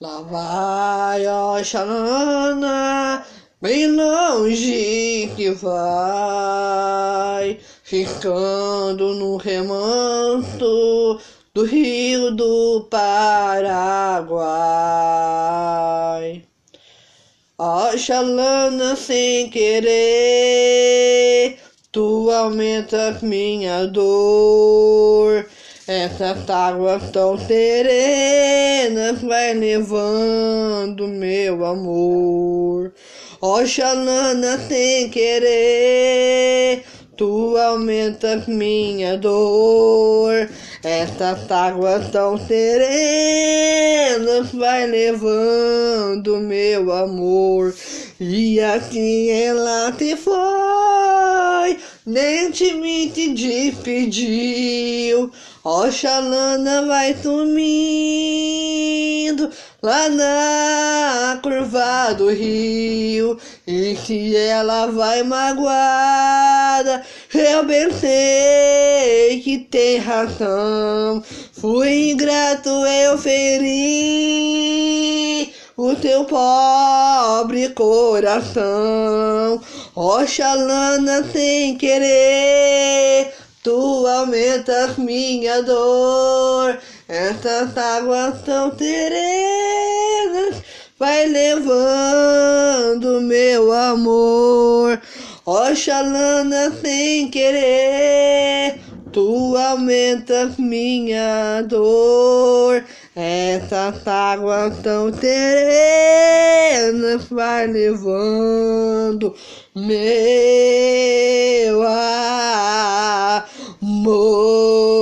Lá vai Oxalana, bem longe que vai, ficando no remanso do rio do Paraguai. Oxalana sem querer, tu aumentas minha dor. Essas águas tão serenas vai levando meu amor. Oxalana sem querer, tu aumentas minha dor. Essas águas tão serenas vai levando meu amor. E assim ela se foi, nem te me te despediu. Oxalana vai sumindo lá na curva do rio. E se ela vai magoada, eu bem sei que tem razão. Fui ingrato, eu feri o teu pobre coração. Oxalana sem querer Tu aumentas minha dor, essas águas tão serenas vai levando meu amor. Oxalana sem querer, tu aumentas minha dor. Essas águas tão serenas vai levando meu amor.